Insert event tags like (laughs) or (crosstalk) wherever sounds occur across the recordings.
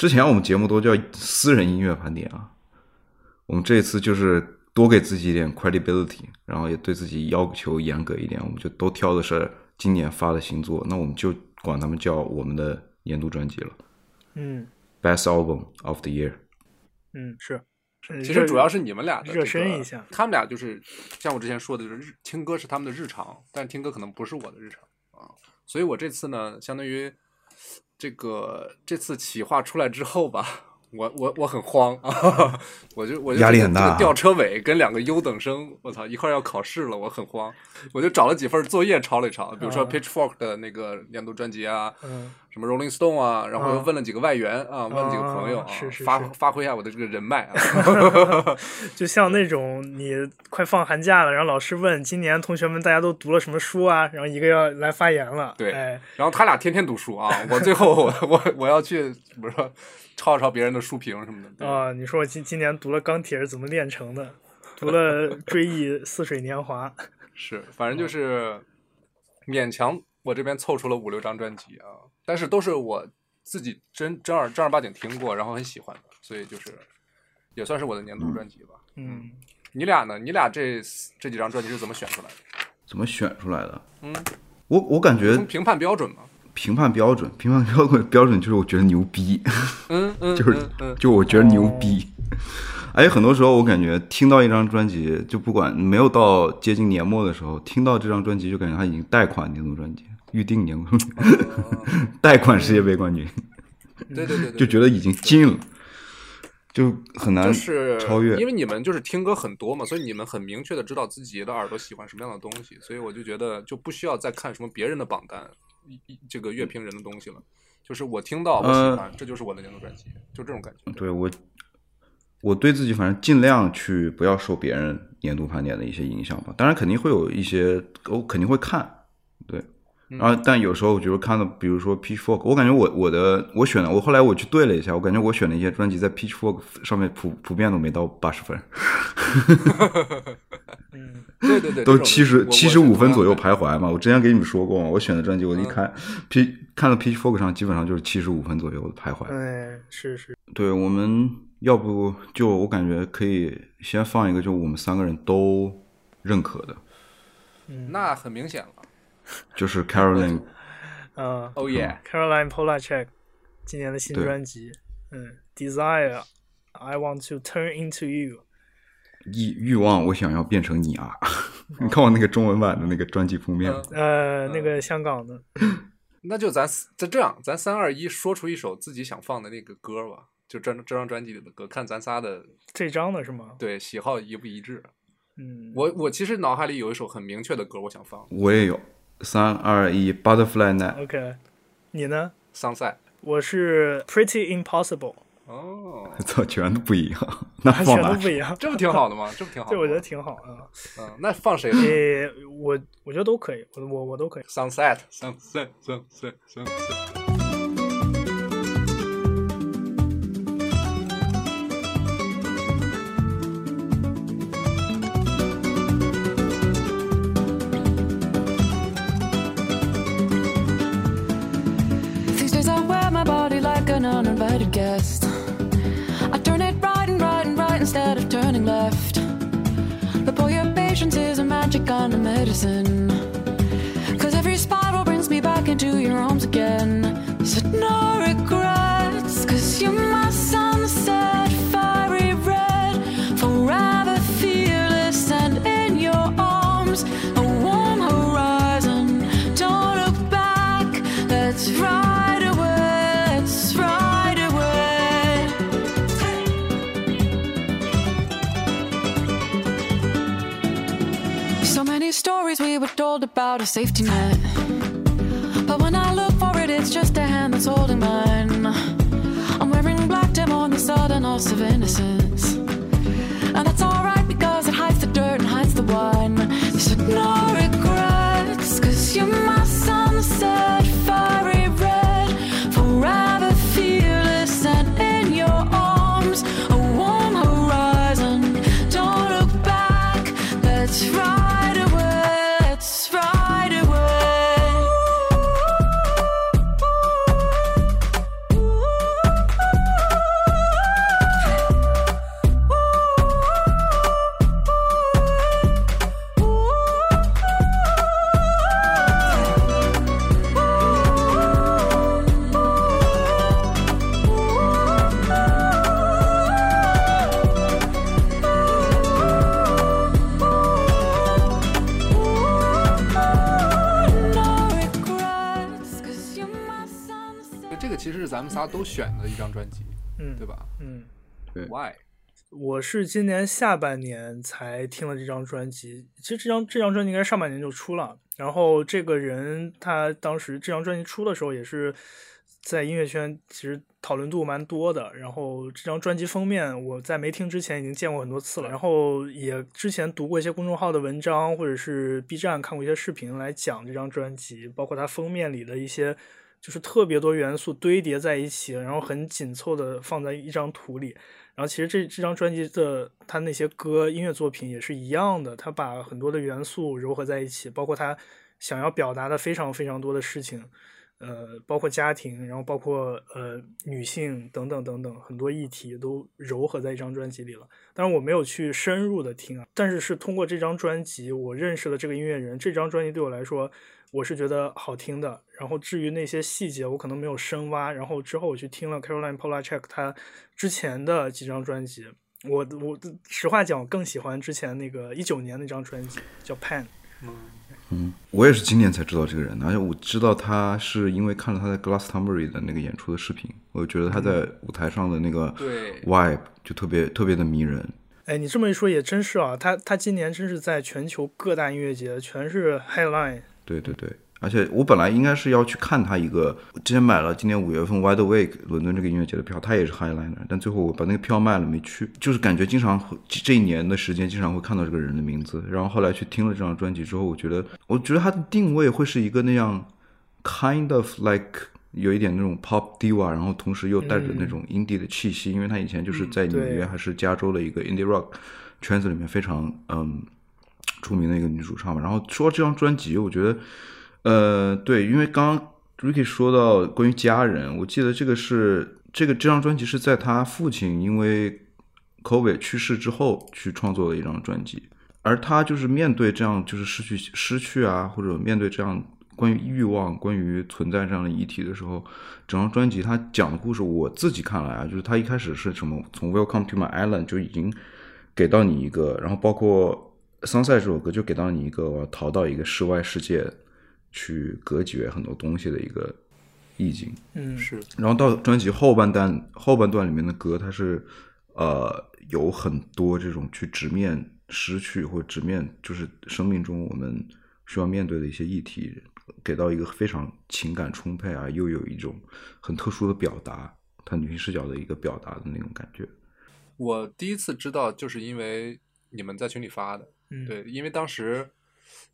之前我们节目都叫私人音乐盘点啊，我们这一次就是多给自己一点 credibility，然后也对自己要求严格一点，我们就都挑的是今年发的新作，那我们就管他们叫我们的年度专辑了。嗯，Best Album of the Year。嗯，是。其实主要是你们俩热身一下，他们俩就是像我之前说的，就是日听歌是他们的日常，但听歌可能不是我的日常啊。所以我这次呢，相当于这个这次企划出来之后吧。我我我很慌啊！(laughs) 我就我就压力很大，吊车尾跟两个优等生，我操，一块要考试了，我很慌。我就找了几份作业抄了一抄，比如说 Pitchfork 的那个年度专辑啊，什么 Rolling Stone 啊，然后又问了几个外援啊，问了几个朋友啊，发发挥一下我的这个人脉啊。(laughs) (laughs) 就像那种你快放寒假了，然后老师问今年同学们大家都读了什么书啊，然后一个要来发言了。对，然后他俩天天读书啊，我最后我我我要去，比如说。抄抄别人的书评什么的啊！你说我今今年读了《钢铁是怎么炼成的》，读了《追忆似水年华》，(laughs) 是，反正就是勉强我这边凑出了五六张专辑啊，但是都是我自己真正儿正儿八经听过，然后很喜欢的，所以就是也算是我的年度专辑吧。嗯，你俩呢？你俩这这几张专辑是怎么选出来的？怎么选出来的？嗯，我我感觉评判标准嘛。评判标准，评判标准标准就是我觉得牛逼，嗯 (laughs) 嗯，就是就我觉得牛逼。而且很多时候我感觉听到一张专辑，就不管没有到接近年末的时候，听到这张专辑就感觉他已经贷款年度专辑，预定年度，(laughs) 贷款世界杯冠军，对对对，就觉得已经进了，就很难超越。因为你们就是听歌很多嘛，所以你们很明确的知道自己的耳朵喜欢什么样的东西，所以我就觉得就不需要再看什么别人的榜单。这个乐评人的东西了，就是我听到我喜欢，这就是我的年度专辑，就这种感觉。对我，我对自己反正尽量去不要受别人年度盘点的一些影响吧。当然肯定会有一些，我肯定会看，对。然后，但有时候我觉得看到，比如说 Pitchfork，我感觉我我的我选的，我后来我去对了一下，我感觉我选的一些专辑在 Pitchfork 上面普普遍都没到八十分。(laughs) 嗯，对对对，都七十七十五分左右徘徊嘛。我之前给你们说过嘛，我选的专辑我一看 P 看到 Pitchfork 上基本上就是七十五分左右的徘徊。哎，是是。对，我们要不就我感觉可以先放一个，就我们三个人都认可的。嗯，那很明显了。就是 Caroline，(laughs) 嗯，Oh yeah，Caroline Polachek 今年的新专辑，嗯，Desire，I want to turn into you，欲欲望，我想要变成你啊！(laughs) 你看我那个中文版的那个专辑封面，呃，那个香港的，(laughs) 那就咱咱这样，咱三二一说出一首自己想放的那个歌吧，就这这张专辑里的歌，看咱仨的这张的是吗？对，喜好一不一致。嗯，我我其实脑海里有一首很明确的歌，我想放，我也有。三二一，Butterfly Night。OK，你呢？桑塞。我是 Pretty Impossible。哦，操，(laughs) 全都不一样。那全都不一样，这不挺好的吗？这不挺好？对，我觉得挺好的。嗯，那放谁？呃，我我觉得都可以，我我我都可以。Sunset，Sunset，Sunset。Medicine. Cause every spiral brings me back into your arms again. So no regrets, cause you're my sunset, fiery red, forever fearless and in your arms. About a safety net. But when I look for it, it's just a hand that's holding mine. I'm wearing black dim on the sudden, loss of innocence. And that's alright because it hides the dirt and hides the wine. You said no 一张专辑，嗯，对吧嗯，对？Why？我是今年下半年才听了这张专辑，其实这张这张专辑应该是上半年就出了。然后这个人他当时这张专辑出的时候也是在音乐圈其实讨论度蛮多的。然后这张专辑封面我在没听之前已经见过很多次了，然后也之前读过一些公众号的文章或者是 B 站看过一些视频来讲这张专辑，包括它封面里的一些就是特别多元素堆叠在一起，然后很紧凑的放在一张图里。然后其实这这张专辑的他那些歌音乐作品也是一样的，他把很多的元素糅合在一起，包括他想要表达的非常非常多的事情，呃，包括家庭，然后包括呃女性等等等等很多议题都糅合在一张专辑里了。当然我没有去深入的听啊，但是是通过这张专辑我认识了这个音乐人。这张专辑对我来说，我是觉得好听的。然后至于那些细节，我可能没有深挖。然后之后我去听了 Caroline Polachek 她之前的几张专辑，我我实话讲，我更喜欢之前那个一九年那张专辑叫 Pan。嗯，我也是今年才知道这个人的，而且我知道他是因为看了他在 Glastonbury 的那个演出的视频，我觉得他在舞台上的那个对 vibe 就特别特别的迷人。哎，你这么一说也真是啊，他他今年真是在全球各大音乐节全是 headline。对对对，而且我本来应该是要去看他一个，之前买了今年五月份 Wide Awake 伦敦这个音乐节的票，他也是 Highliner，但最后我把那个票卖了没去，就是感觉经常会这一年的时间经常会看到这个人的名字，然后后来去听了这张专辑之后，我觉得我觉得他的定位会是一个那样 kind of like 有一点那种 pop diva，然后同时又带着那种 indie 的气息，因为他以前就是在纽约还是加州的一个 indie rock 圈子里面非常嗯出名的一个女主唱嘛。然后说这张专辑，我觉得呃对，因为刚刚 Ricky 说到关于家人，我记得这个是这个这张专辑是在他父亲因为 COVID 去世之后去创作的一张专辑，而他就是面对这样就是失去失去啊，或者面对这样关于欲望、关于存在这样的议题的时候，整张专辑他讲的故事，我自己看来啊，就是他一开始是什么，从 Welcome to My Island 就已经给到你一个，然后包括 Sunset 这首歌就给到你一个我要逃到一个室外世界去隔绝很多东西的一个意境。嗯，是然后到专辑后半段后半段里面的歌，它是呃有很多这种去直面失去或直面就是生命中我们需要面对的一些议题，给到一个非常情感充沛啊，又有一种很特殊的表达，他女性视角的一个表达的那种感觉。我第一次知道，就是因为你们在群里发的。嗯，对，因为当时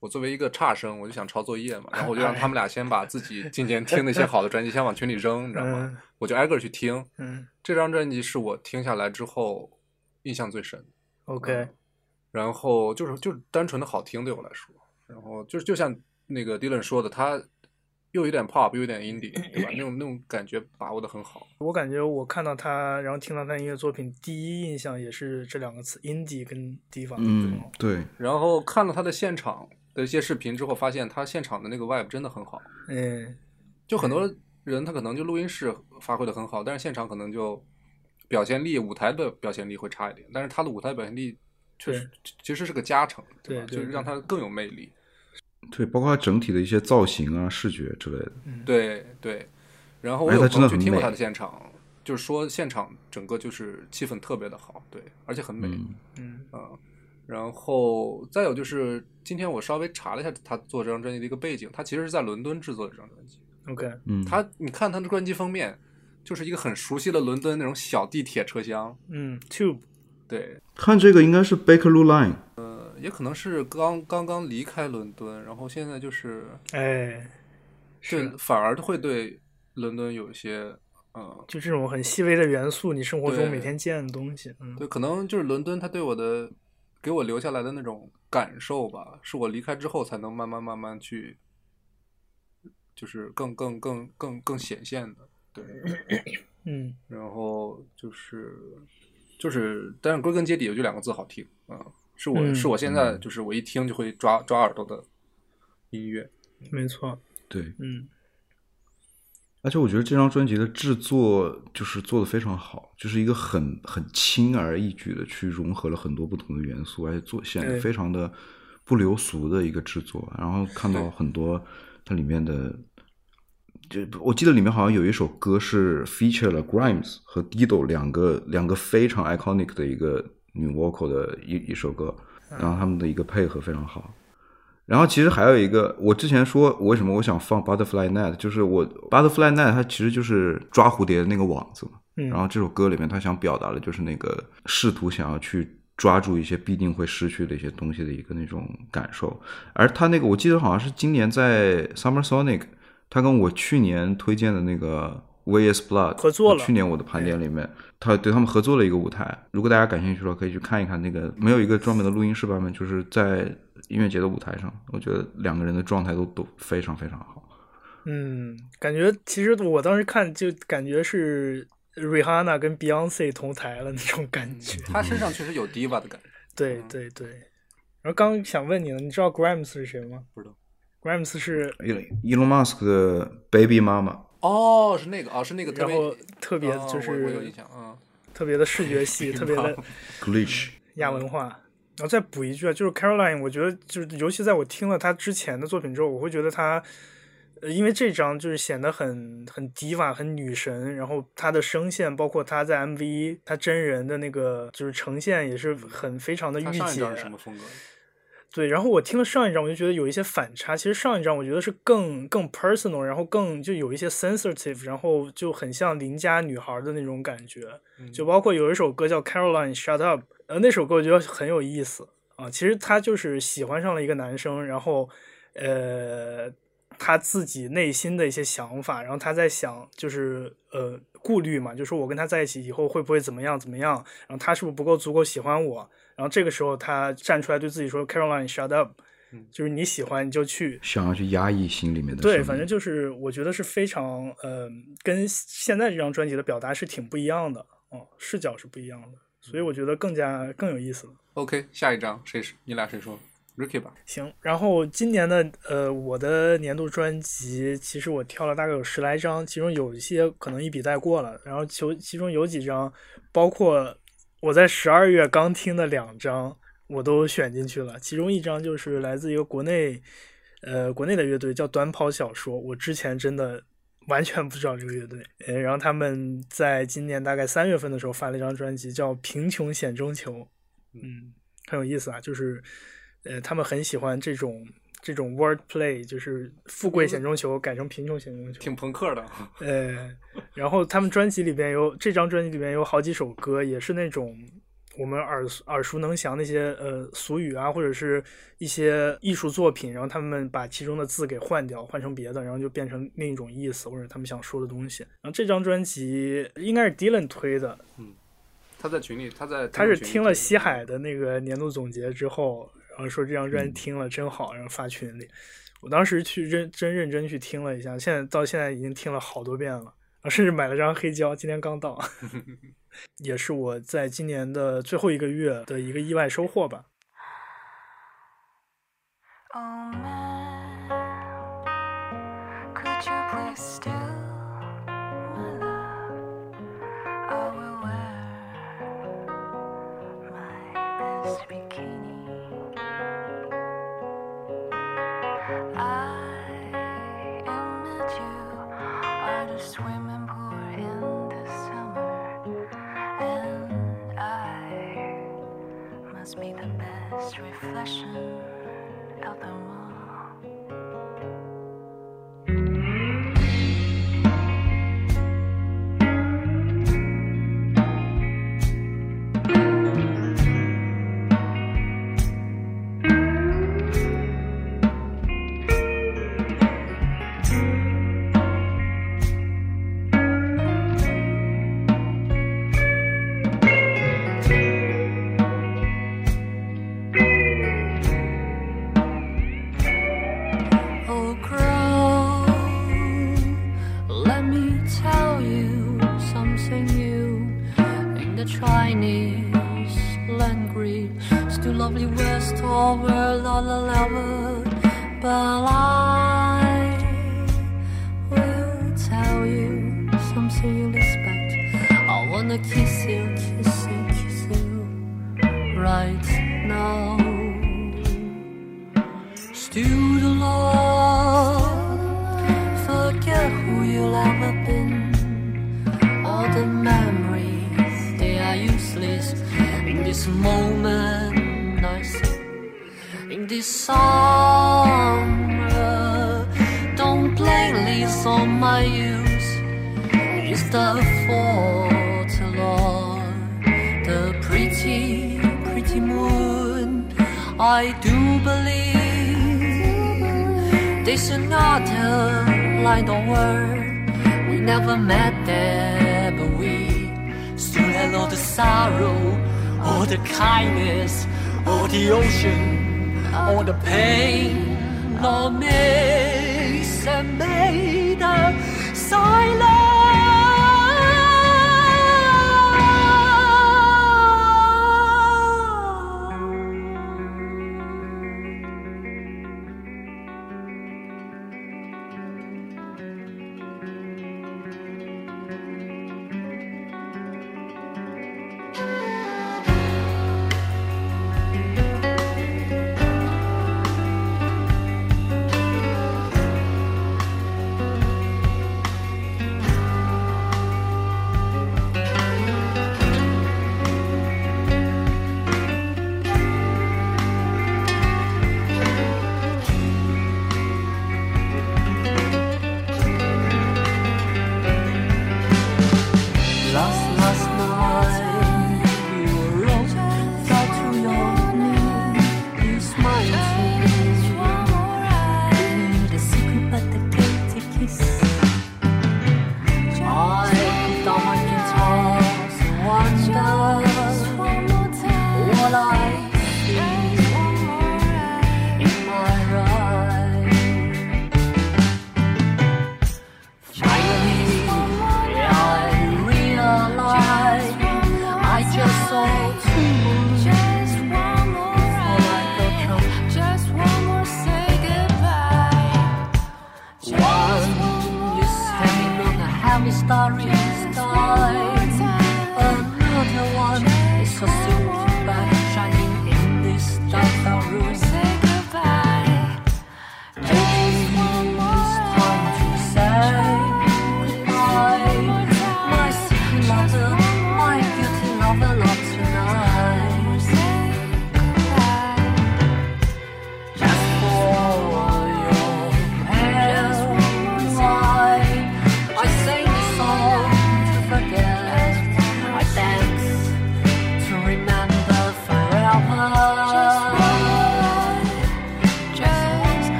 我作为一个差生，我就想抄作业嘛，然后我就让他们俩先把自己 (laughs) 今年听那些好的专辑先往群里扔，你知道吗嗯？我就挨个去听。嗯这张专辑是我听下来之后印象最深。，OK，然后就是就是单纯的好听对我来说，然后就是就像那个 Dylan 说的，他又有点 pop 又有点 (laughs) indie，对吧？那种那种感觉把握的很好。我感觉我看到他，然后听到他音乐作品，第一印象也是这两个词，indie 跟 diva。嗯，对，然后看了他的现场的一些视频之后，发现他现场的那个 vibe 真的很好。嗯，就很多人他可能就录音室发挥的很好，但是现场可能就表现力、舞台的表现力会差一点。但是他的舞台表现力确实其实是个加成，吧？对对就是让他更有魅力。对，包括它整体的一些造型啊、视觉之类的。对对，然后我有朋友去听过他的现场，就是说现场整个就是气氛特别的好，对，而且很美。嗯啊嗯，然后再有就是今天我稍微查了一下他做这张专辑的一个背景，他其实是在伦敦制作这张专辑。，OK，嗯，他你看他的专辑封面，就是一个很熟悉的伦敦那种小地铁车厢。嗯，Tube。对，看这个应该是 Bakerloo Line。呃，也可能是刚刚刚离开伦敦，然后现在就是，哎，对，反而会对伦敦有一些，嗯，就这种很细微的元素，你生活中每天见的东西。嗯，对，可能就是伦敦它对我的给我留下来的那种感受吧，是我离开之后才能慢慢慢慢去，就是更更更更更显现的。对，嗯然后就是就是，但是归根结底，也就两个字好听啊、是我、嗯是我现在嗯就是我一听就会抓抓耳朵的音乐。没错。对，嗯而且我觉得这张专辑的制作就是做的非常好，就是一个很很轻而易举的去融合了很多不同的元素，而且做显得非常的不流俗的一个制作。然后看到很多它里面的，就我记得里面好像有一首歌是 feature 了 Grimes 和 Dido 两个两个非常 iconic 的一个女 vocal 的一一首歌，然后他们的一个配合非常好。然后其实还有一个，我之前说为什么我想放 Butterfly Net，就是我 Butterfly Net 它其实就是抓蝴蝶的那个网子嘛。嗯，然后这首歌里面他想表达的就是那个试图想要去抓住一些必定会失去的一些东西的一个那种感受。而他那个我记得好像是今年在 Summer Sonic，他跟我去年推荐的那个 Is Blood 合作了去年我的盘点里面，他对他们合作了一个舞台。如果大家感兴趣的话，可以去看一看那个没有一个专门的录音室版本，就是在音乐节的舞台上，我觉得两个人的状态都都非常非常好。嗯，感觉其实我当时看就感觉是 Rihanna 跟 Beyonce 同台了那种感觉。他身上确实有 diva 的感觉。对嗯对对。然后刚想问你了，你知道 Grimes 是谁吗？不知道。Grimes 是，Elon Musk 的 Baby 妈妈，哦，是那个哦，是那个特别然后特别哦就我我有印是象，嗯，特别的视觉系，特别的 (laughs) Glitch，亚文化。然后再补一句啊，就是 Caroline，我觉得就是尤其在我听了她之前的作品之后，我会觉得她，呃，因为这张就是显得很很 diva 很女神，然后她的声线，包括她在 MV 她真人的那个就是呈现也是很非常的御姐他上一张是什么风格？对，然后我听了上一张，我就觉得有一些反差。其实上一张我觉得是更更 personal，然后更就有一些 sensitive，然后就很像邻家女孩的那种感觉。就包括有一首歌叫 Caroline Shut Up，呃，那首歌我觉得很有意思啊。其实她就是喜欢上了一个男生，然后呃，她自己内心的一些想法，然后她在想就是呃顾虑嘛，就说我跟他在一起以后会不会怎么样怎么样，然后他是不是不够足够喜欢我，然后这个时候他站出来对自己说 Caroline shut up，就是你喜欢你就去。想要去压抑心里面的对，反正就是我觉得是非常呃，跟现在这张专辑的表达是挺不一样的哦，视角是不一样的，所以我觉得更加更有意思了。OK，下一张谁是你俩谁说？Ricky 吧。行，然后今年的呃，我的年度专辑，其实我挑了大概有十来张，其中有一些可能一笔带过了，然后其其中有几张，包括我在十二月刚听的两张，我都选进去了。其中一张就是来自一个国内呃国内的乐队叫短跑小说，我之前真的完全不知道这个乐队，呃，然后他们在今年大概三月份的时候发了一张专辑叫《贫穷险中求》，嗯，很有意思啊，就是。呃，他们很喜欢这种这种 word play，就是富贵险中求改成贫穷险中求，挺朋克的。呃，然后他们专辑里边有这张专辑里边有好几首歌，也是那种我们耳耳熟能详那些呃俗语啊，或者是一些艺术作品，然后他们把其中的字给换掉，换成别的，然后就变成另一种意思，或者他们想说的东西。然后这张专辑应该是 Dylan 推的，嗯他在群里，他在他是听了西海的那个年度总结之后，然后说这张专辑听了真好，然后发群里。我当时去认真认真去听了一下，现在到现在已经听了好多遍了，啊，甚至买了张黑胶，今天刚到，(laughs) 也是我在今年的最后一个月的一个意外收获吧。Oh summer. Don't blame this on my youth. It's the fault of the pretty, pretty moon. I do believe this is not a line of word. We never met there, but we still had all the sorrow, all the kindness, all the ocean, all the pain, all mix and made a silence.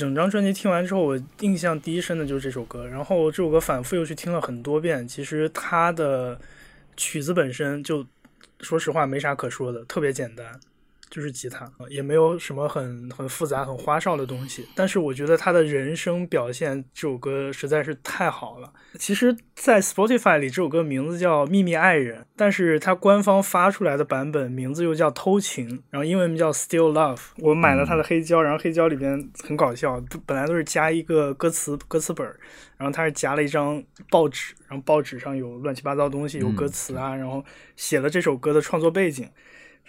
整张专辑听完之后，我印象第一深的就是这首歌，然后这首歌反复又去听了很多遍。其实它的曲子本身就，说实话没啥可说的，特别简单，就是吉他，也没有什么很很复杂、很花哨的东西。但是我觉得他的人声表现这首歌实在是太好了。其实，在 Spotify 里，这首歌名字叫《秘密爱人》，但是它官方发出来的版本名字又叫《偷情》，然后英文名叫 Still Love。我买了它的黑胶，然后黑胶里边很搞笑，本来都是加一个歌词歌词本，然后它是夹了一张报纸，然后报纸上有乱七八糟东西，有歌词啊，然后写了这首歌的创作背景。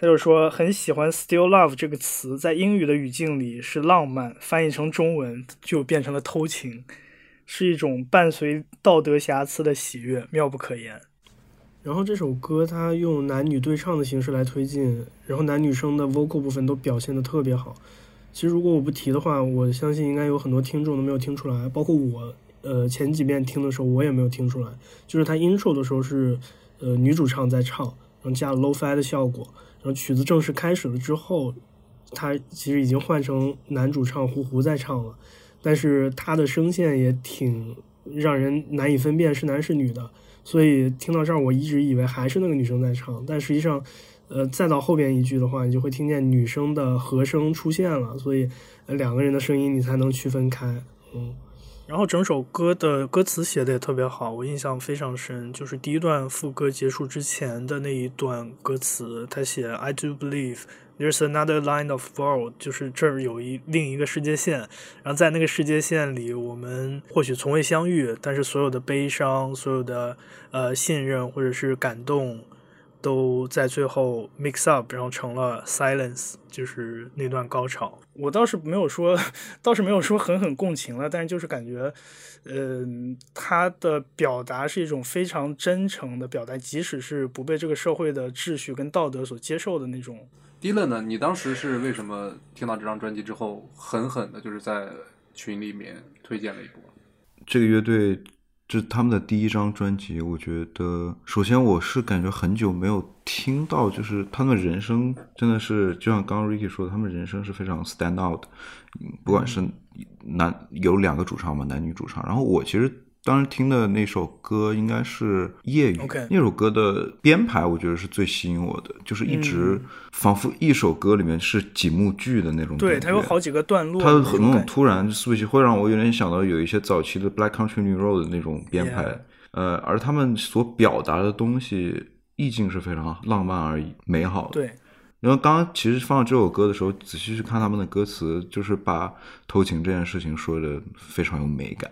他就说很喜欢 “still love” 这个词，在英语的语境里是浪漫，翻译成中文就变成了偷情，是一种伴随道德瑕疵的喜悦，妙不可言。然后这首歌它用男女对唱的形式来推进，然后男女生的 vocal 部分都表现的特别好，其实如果我不提的话，我相信应该有很多听众都没有听出来，包括我，呃，前几遍听的时候我也没有听出来。就是他 intro 的时候是，呃，女主唱在唱，然后加了 low fi 的效果，然后曲子正式开始了之后，他其实已经换成男主唱胡胡在唱了，但是他的声线也挺让人难以分辨是男是女的。所以听到这儿，我一直以为还是那个女生在唱，但实际上，呃，再到后边一句的话，你就会听见女生的和声出现了，所以两个人的声音你才能区分开。嗯，然后整首歌的歌词写的也特别好，我印象非常深，就是第一段副歌结束之前的那一段歌词，他写 "I do believe"。There's another line of world，就是这儿有一另一个世界线，然后在那个世界线里，我们或许从未相遇，但是所有的悲伤、所有的呃信任或者是感动，都在最后 mix up，然后成了 silence，就是那段高潮。我倒是没有说，倒是没有说狠狠共情了，但是就是感觉，嗯，他的表达是一种非常真诚的表达，即使是不被这个社会的秩序跟道德所接受的那种。Dylan 呢？你当时是为什么听到这张专辑之后，狠狠的就是在群里面推荐了一波？这个乐队这是他们的第一张专辑，我觉得首先我是感觉很久没有听到，就是他们人声真的是就像刚刚 Ricky 说的，他们人声是非常 stand out，不管是男有两个主唱嘛，男女主唱。然后我其实。当时听的那首歌应该是《夜雨》，那首歌的编排我觉得是最吸引我的，就是一直仿佛一首歌里面是几幕剧的那种。对，它有好几个段落，它很那种突然 switch，会让我有点想到有一些早期的 Black Country New Road 的那种编排。呃，而他们所表达的东西意境是非常浪漫而美好的。对。然后刚刚其实放这首歌的时候，仔细去看他们的歌词，就是把偷情这件事情说的非常有美感。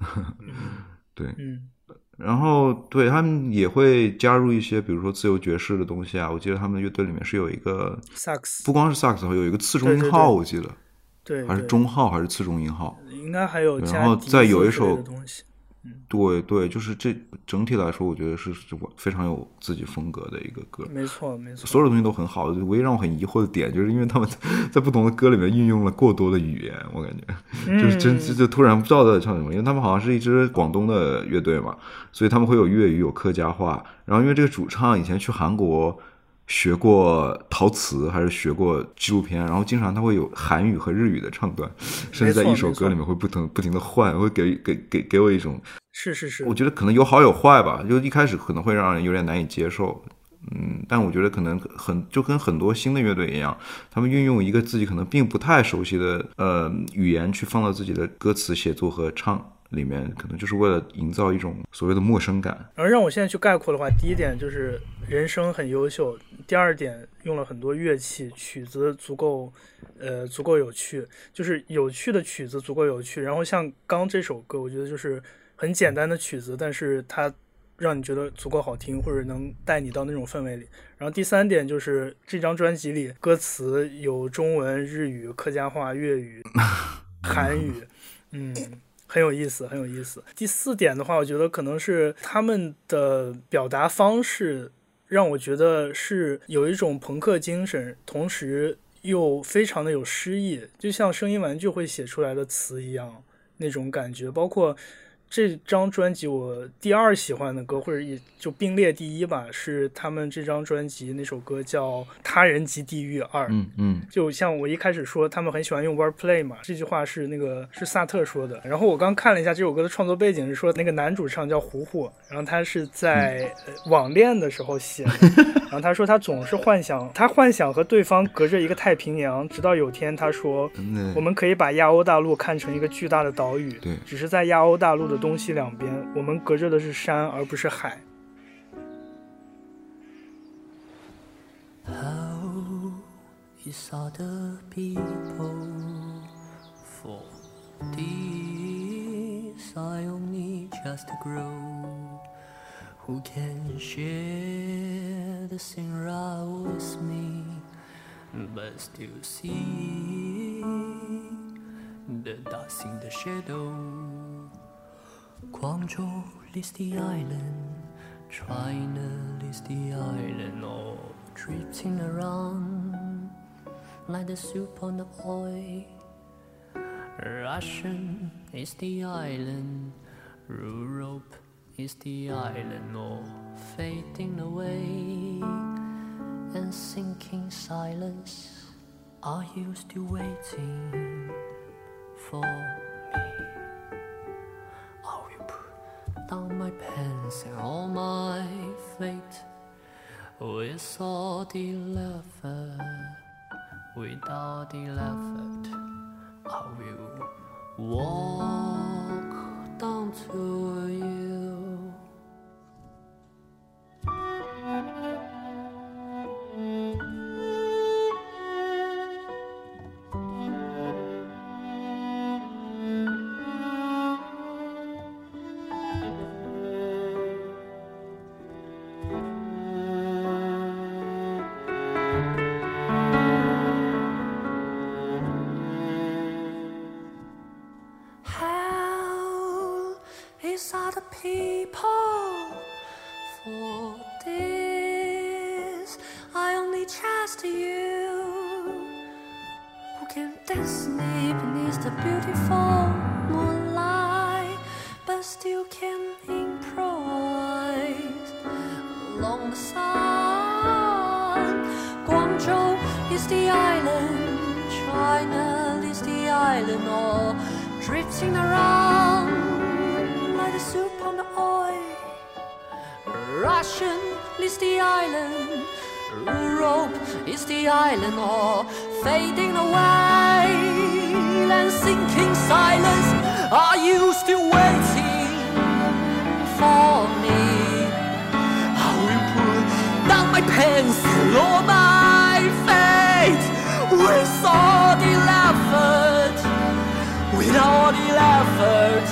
(laughs) 对，嗯，然后对他们也会加入一些，比如说自由爵士的东西啊。我记得他们乐队里面是有一个萨克斯，不光是萨克斯，有一个次中音号，我记得，对，还是中号还是次中音号，应该还有。然后再有一首东西。对对，就是这整体来说，我觉得是是非常有自己风格的一个歌。没错，没错，所有东西都很好。唯一让我很疑惑的点，就是因为他们在不同的歌里面运用了过多的语言，我感觉就是真就突然不知道在唱什么。因为他们好像是一支广东的乐队嘛，所以他们会有粤语、有客家话。然后因为这个主唱以前去韩国。学过陶瓷还是学过纪录片，然后经常他会有韩语和日语的唱段，(laughs) 甚至在一首歌里面会不停不停的换，会给给给给我一种是是是，我觉得可能有好有坏吧，就一开始可能会让人有点难以接受，嗯，但我觉得可能很就跟很多新的乐队一样，他们运用一个自己可能并不太熟悉的呃语言去放到自己的歌词写作和唱。里面可能就是为了营造一种所谓的陌生感。然后让我现在去概括的话，第一点就是人生很优秀，第二点用了很多乐器，曲子足够，呃，足够有趣，就是有趣的曲子足够有趣。然后像刚这首歌，我觉得就是很简单的曲子，但是它让你觉得足够好听，或者能带你到那种氛围里。然后第三点就是这张专辑里歌词有中文、日语、客家话、粤语、韩语，嗯。很有意思，很有意思。第四点的话，我觉得可能是他们的表达方式让我觉得是有一种朋克精神，同时又非常的有诗意，就像声音玩具会写出来的词一样那种感觉。包括这张专辑，我第二喜欢的歌，或者也就并列第一吧，是他们这张专辑那首歌叫《他人即地狱二》。嗯嗯，就像我一开始说，他们很喜欢用 wordplay 嘛，这句话是那个是萨特说的。然后我刚看了一下这首歌的创作背景，是说那个男主唱叫胡胡，然后他是在网恋的时候写的。(laughs) 然后他说他总是幻想，他幻想和对方隔着一个太平洋，直到有天他说，我们可以把亚欧大陆看成一个巨大的岛屿，对，只是在亚欧大陆的东西两边，我们隔着的是山，而不是海。How is other people for this? I only just grow. Who can share the same route with me, but still see the dust in the shadow? Guangzhou is the island, China is the island. Oh drifting around like the soup on the oil. Russian is the island, Europe is the island, all fading away and sinking silence. Are you still waiting for me? Down my pants and all my fate with all the effort, without the effort. I will walk down to you. With all the effort.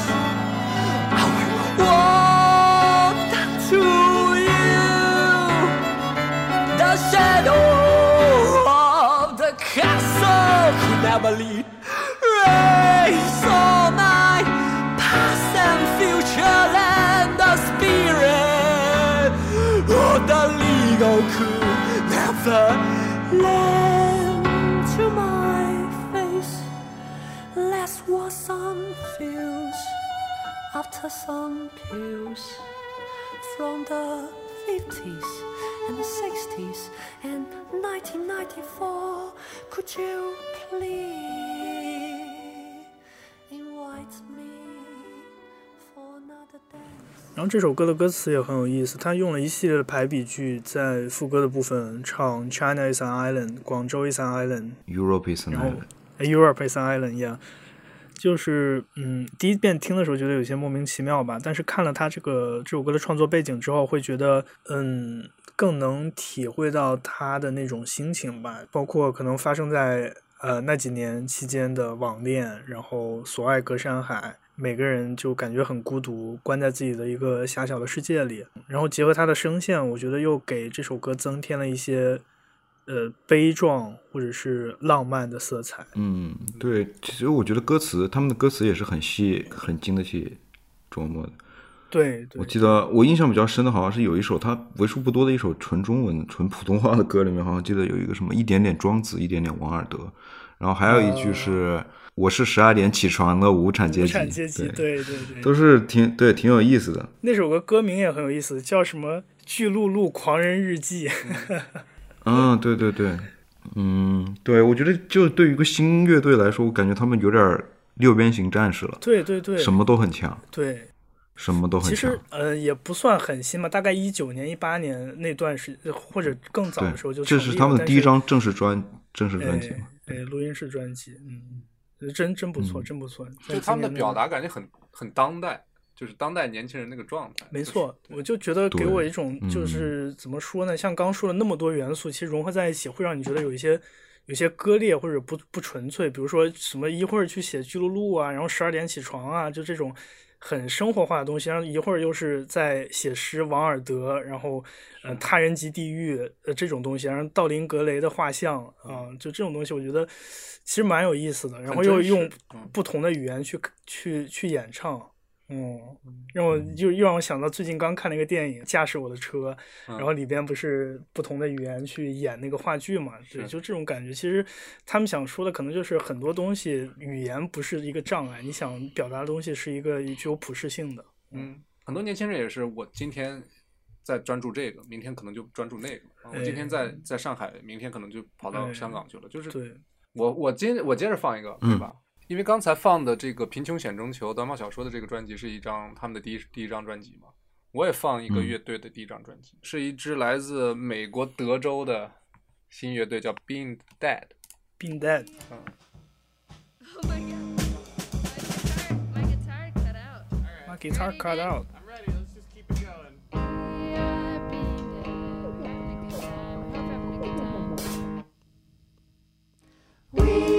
I will walk to you, the shadow of the castle could never lead. Raise all my past and future and the spirit of the legal could never lend after some pills from the 50s and the 60s and 1994. Could you please invite me for another dance? 然后这首歌的歌词也很有意思，他用了一系列的排比句，在副歌的部分唱 “China is an island”，广州 is an island，Europe is an island。Europe is an island，yeah，就是嗯，第一遍听的时候觉得有些莫名其妙吧，但是看了他这个这首歌的创作背景之后，会觉得嗯，更能体会到他的那种心情吧，包括可能发生在呃那几年期间的网恋，然后所爱隔山海。每个人就感觉很孤独，关在自己的一个狭小的世界里。然后结合他的声线，我觉得又给这首歌增添了一些呃悲壮或者是浪漫的色彩。嗯，对，其实我觉得歌词，他们的歌词也是很细、很经得起琢磨的。对，对我记得我印象比较深的，好像是有一首他为数不多的一首纯中文、纯普通话的歌里面，好像记得有一个什么一点点庄子，一点点王尔德，然后还有一句是、我是十二点起床的无产阶级，无产阶级，对，对对对，都是挺对挺有意思的。那首歌歌名也很有意思，叫什么《巨鹿路狂人日记》。(laughs) 嗯，对对对，嗯，对，我觉得就对于一个新乐队来说，我感觉他们有点儿六边形战士了，对对对，什么都很强，对，什么都很强其实。呃也不算很新嘛，大概一九年、一八年那段时或者更早的时候就，这是他们的第一张正式专正式专辑嘛。哎，哎录音室专辑，嗯，嗯真真不错，嗯真不错。就他们的表达。达感觉很很当代，就是当代年轻人那个状态。就是没错，我就觉得给我一种就嗯是怎么说呢？像刚说了那么多元素，其实融合在一起，会让你觉得有一些有些割裂或者不不纯粹。比如说什么一会儿去写巨鹿路啊，然后十二点起床啊，就这种很生活化的东西，然后一会儿又是在写诗王尔德，然后呃他人及地狱呃这种东西，然后道林格雷的画像啊、就这种东西，我觉得其实蛮有意思的。然后又用嗯不同的语言去去去演唱。嗯，让我就又让我想到最近刚看了一个电影《驾驶我的车》，然后里边不是不同的语言去演那个话剧嘛？对，就这种感觉。其实他们想说的可能就是很多东西，语言不是一个障碍，你想表达的东西是一个具有普适性的。嗯，很多年轻人也是，我今天在专注这个，明天可能就专注那个。我今天在在上海，明天可能就跑到香港去了。就是对，我我今我接着放一个，对吧？因为刚才放的这个《贫穷险中求》短跑小说的这个专辑是一张他们的第一第一张专辑嘛，我也放一个乐队的第一张专辑，是一支来自美国德州的新乐队，叫 Being Dead。Being Dead。嗯。Oh my god. My guitar, my guitar cut out. My guitar cut out. I'm ready. Let's just keep it going. We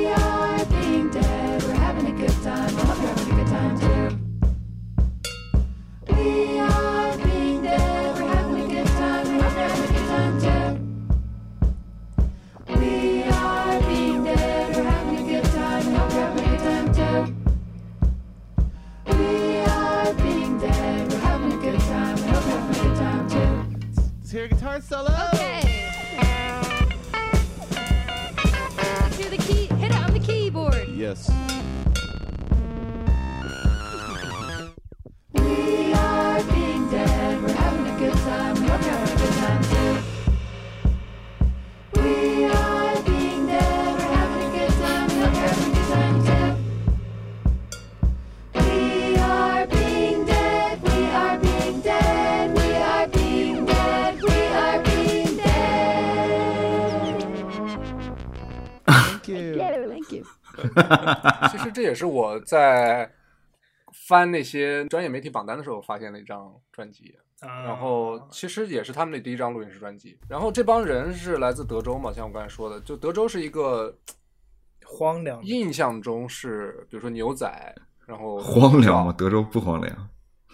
Let's hear a guitar solo. Okay. Let's hear the key. Hit it on the keyboard. Yes. (laughs) 其实这也是我在翻那些专业媒体榜单的时候发现的一张专辑。啊然后其实也是他们的第一张录音室专辑。然后这帮人是来自德州嘛，像我刚才说的，就德州是一个荒凉，印象中是，比如说牛仔，然后荒凉吗？德州不荒凉。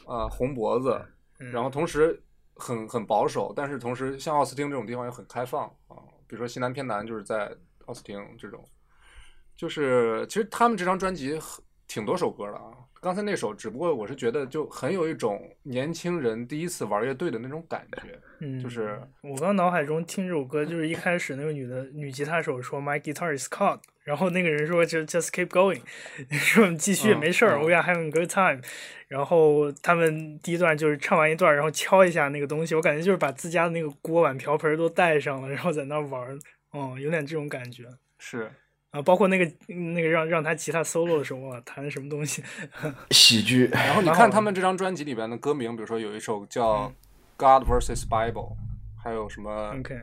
啊、红脖子，嗯然后同时很很保守，但是同时像奥斯汀这种地方又很开放啊，比如说西南偏南就是在奥斯汀这种，就是其实他们这张专辑很挺多首歌的啊。刚才那首，只不过我是觉得就很有一种年轻人第一次玩乐队的那种感觉，嗯，就是我刚脑海中听这首歌，就是一开始那个女的女吉他手说 “My guitar is caught”，然后那个人说 “just just keep going”，(laughs) 说你继续嗯没事儿嗯，we are having a good time。然后他们第一段就是唱完一段，然后敲一下那个东西，我感觉就是把自家的那个锅碗瓢盆都带上了，然后在那玩儿，嗯，有点这种感觉是啊。包括那个那个让让他吉他 solo 的时候，哇，弹什么东西？(laughs) 喜剧，然后你看他们这张专辑里边的歌名，比如说有一首叫《God vs Bible》，还有什么 OK，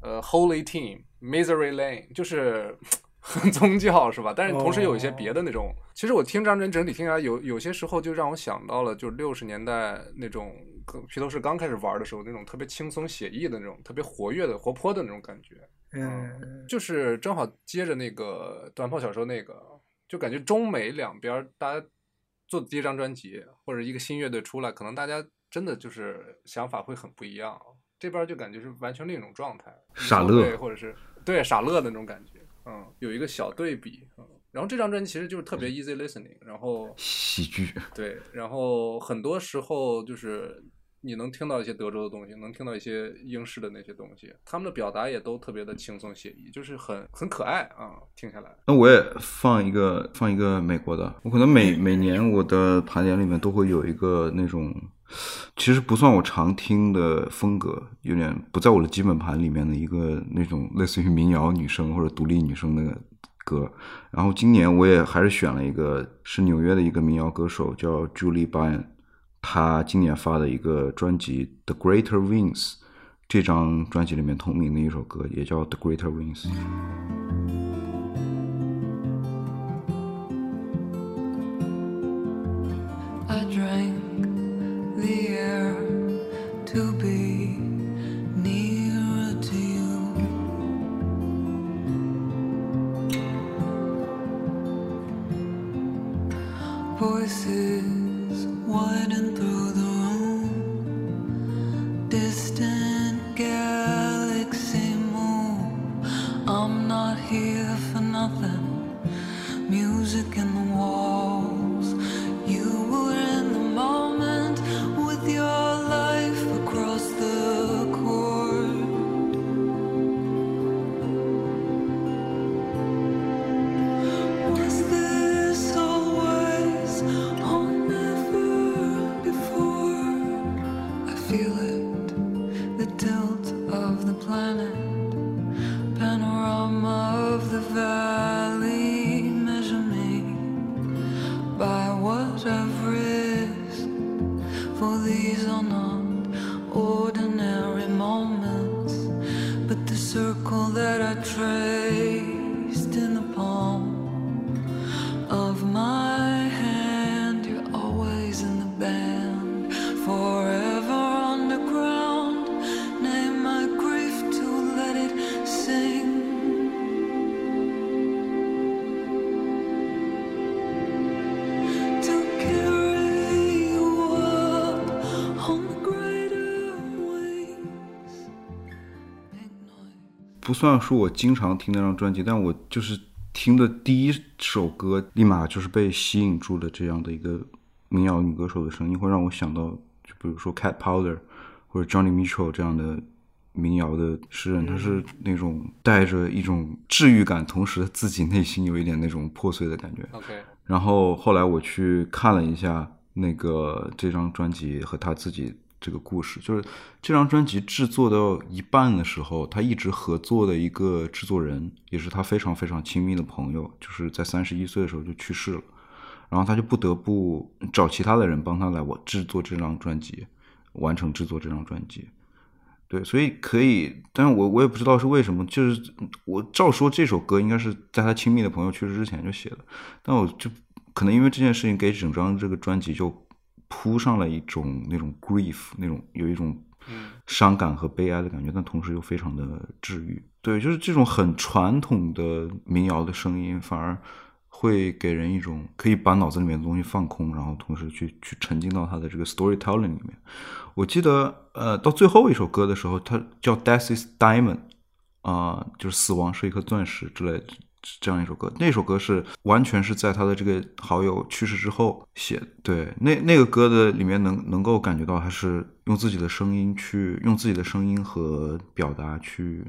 呃《Holy Team》、《Misery Lane》，就是 (laughs) 很宗教是吧？但是同时有一些别的那种。其实我听这张专辑整体听起来，有有些时候就让我想到了，就是六十年代那种跟披头士刚开始玩的时候那种特别轻松写意的那种、特别活跃的、活泼的那种感觉。嗯，就是正好接着那个短跑小说那个，就感觉中美两边大家做的第一张专辑或者一个新乐队出来，可能大家真的就是想法会很不一样。这边就感觉是完全另一种状态，傻乐对，或者是对傻乐的那种感觉，嗯，有一个小对比，嗯。然后这张专辑其实就是特别 easy listening，然后喜剧，对，然后很多时候就是你能听到一些德州的东西，能听到一些英式的那些东西，他们的表达也都特别的轻松写意，就是很很可爱啊，听下来。那我也放一个放一个美国的，我可能每每年我的盘点里面都会有一个那种，其实不算我常听的风格，有点不在我的基本盘里面的一个那种类似于民谣女生或者独立女生的歌。然后今年我也还是选了一个是纽约的一个民谣歌手叫 Julie Bryan，他今年发的一个专辑《The Greater Wings》，这张专辑里面同名的一首歌也叫《The Greater Wings》。算说我经常听那张专辑，但我就是听的第一首歌，立马就是被吸引住了这样的一个民谣女歌手的声音，会让我想到，就比如说 Cat Powder 或者 Johnny Mitchell 这样的民谣的诗人，他是那种带着一种治愈感，同时自己内心有一点那种破碎的感觉。OK，然后后来我去看了一下那个这张专辑和他自己这个故事，就是这张专辑制作到一半的时候，他一直合作的一个制作人，也是他非常非常亲密的朋友，就是在三十一岁的时候就去世了，然后他就不得不找其他的人帮他来我制作这张专辑，完成制作这张专辑。对，所以可以，但是我我也不知道是为什么，就是我照说这首歌应该是在他亲密的朋友去世之前就写的，但我就可能因为这件事情给整张这个专辑就铺上了一种那种 grief，那种有一种伤感和悲哀的感觉，但同时又非常的治愈。对，就是这种很传统的民谣的声音，反而会给人一种可以把脑子里面的东西放空，然后同时去去沉浸到他的这个 storytelling 里面。我记得，呃，到最后一首歌的时候，它叫《Death Is Diamond》，啊、就是死亡是一颗钻石之类的这样一首歌。那首歌是完全是在他的这个好友去世之后写。对，那那个歌的里面能能够感觉到他是用自己的声音去用自己的声音和表达去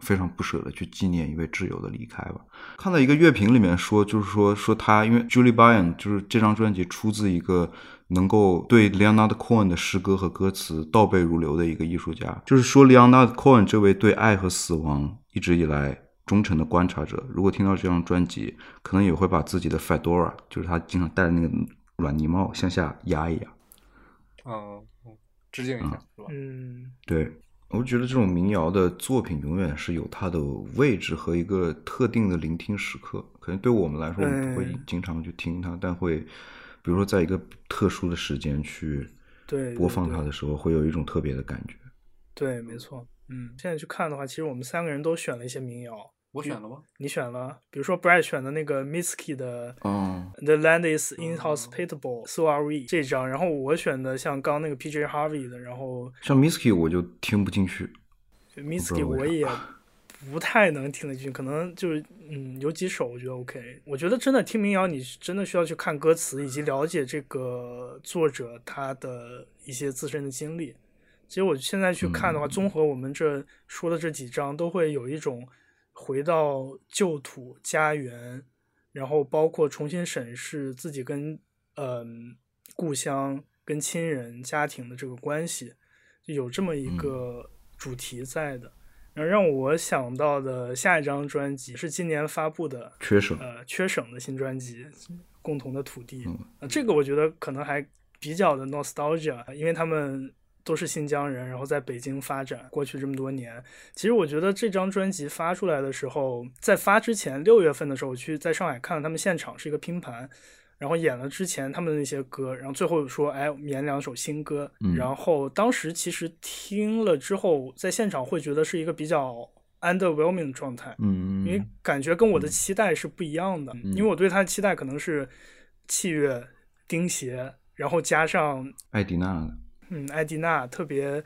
非常不舍得去纪念一位挚友的离开吧。看到一个乐评里面说，就是说说他，因为 Julie Bryan 就是这张专辑出自一个能够对 Leonard Cohen 的诗歌和歌词倒背如流的一个艺术家，就是说 Leonard Cohen 这位对爱和死亡一直以来忠诚的观察者，如果听到这张专辑，可能也会把自己的 fedora，就是他经常戴的那个软泥帽向下压一压。嗯，嗯致敬一下，是吧？嗯，对，我觉得这种民谣的作品永远是有它的位置和一个特定的聆听时刻。可能对我们来说，我们不会嗯经常去听它，但会，比如说在一个特殊的时间去对播放它的时候，会有一种特别的感觉。对，没错。嗯，现在去看的话，其实我们三个人都选了一些民谣。我选了吗？你选了，比如说 Brad 选的那个 Misky 的哦，The Land Is Inhospitable, So Are We 这张，然后我选的像刚那个 PJ Harvey 的，然后像 Misky 我就听不进去。Misky 我也不太能听得进去，可能就是嗯有几首我觉得 OK。我觉得真的听民谣，你真的需要去看歌词，以及了解这个作者他的一些自身的经历。其实我现在去看的话，综合我们这说的这几张，都会有一种回到旧土家园，然后包括重新审视自己跟嗯、故乡、跟亲人、家庭的这个关系，就有这么一个主题在的。然后让我想到的下一张专辑是今年发布的缺省呃缺省的新专辑《共同的土地》呃这个我觉得可能还比较的 nostalgia，因为他们都是新疆人，然后在北京发展，过去这么多年。其实我觉得这张专辑发出来的时候，在发之前六月份的时候，我去在上海看了他们现场，是一个拼盘。然后演了之前他们的那些歌，然后最后说，哎，演两首新歌。嗯然后当时其实听了之后，在现场会觉得是一个比较 underwhelming 的状态，嗯，因为感觉跟我的期待是不一样的。因为我对他的期待可能是器乐、钉鞋，然后加上艾迪娜的，嗯艾迪娜特别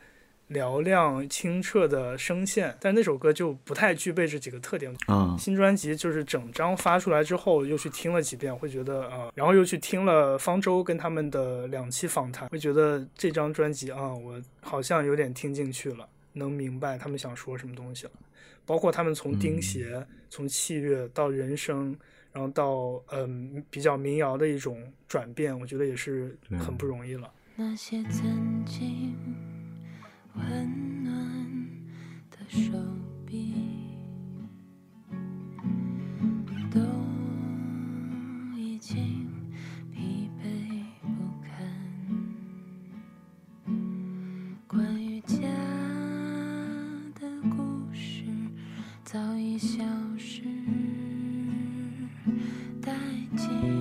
嘹亮清澈的声线，但那首歌就不太具备这几个特点。嗯，新专辑就是整张发出来之后，又去听了几遍，会觉得啊、然后又去听了方舟跟他们的两期访谈，会觉得这张专辑啊，我好像有点听进去了，能明白他们想说什么东西了。包括他们从钉鞋、从器乐到人声，然后到嗯比较民谣的一种转变，我觉得也是很不容易了。那些曾经温暖的手臂都已经疲惫不堪。关于家的故事早已消失殆尽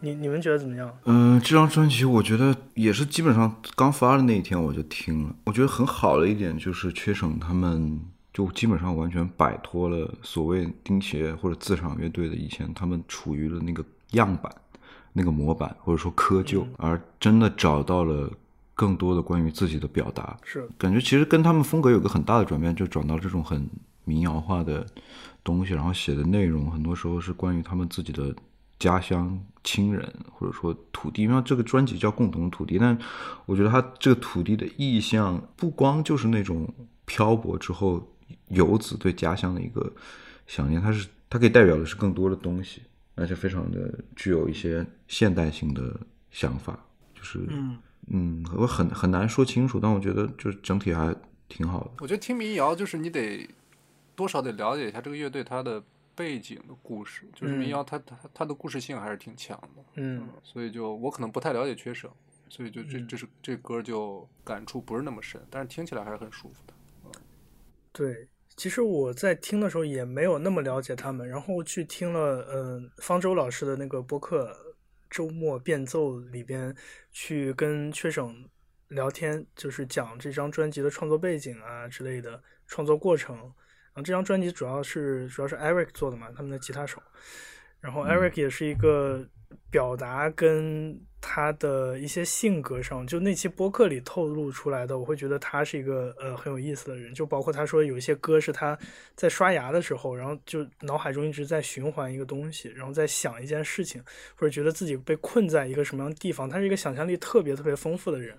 你你们觉得怎么样？嗯、这张专辑我觉得也是基本上刚发的那一天我就听了。我觉得很好的一点就是缺省他们就基本上完全摆脱了所谓钉鞋或者自场乐队的以前他们处于的那个样板、那个模板或者说窠臼，而真的找到了更多的关于自己的表达。是感觉其实跟他们风格有个很大的转变，就转到这种很民谣化的东西，然后写的内容很多时候是关于他们自己的家乡、亲人或者说土地。因为这个专辑叫《共同土地》，但我觉得它这个土地的意象不光就是那种漂泊之后游子对家乡的一个想念，它是它可以代表的是更多的东西，而且非常的具有一些现代性的想法，就是嗯嗯，我很很难说清楚，但我觉得就是整体还挺好的。我觉得听民谣就是你得多少得了解一下这个乐队它的背景的故事，就是民嗯谣它它它的故事性还是挺强的，嗯所以就我可能不太了解缺省，所以就这这是这歌就感触不是那么深，但是听起来还是很舒服的。对，其实我在听的时候也没有那么了解他们，然后去听了嗯、方舟老师的那个播客《周末变奏》里边去跟缺省聊天，就是讲这张专辑的创作背景啊之类的创作过程。然后这张专辑主要是主要是 Eric 做的嘛，他们的吉他手。然后 Eric 也是一个表达跟他的一些性格上，就那期播客里透露出来的，我会觉得他是一个呃很有意思的人。就包括他说有一些歌是他在刷牙的时候，然后就脑海中一直在循环一个东西，然后在想一件事情，或者觉得自己被困在一个什么样的地方。他是一个想象力特别特别丰富的人，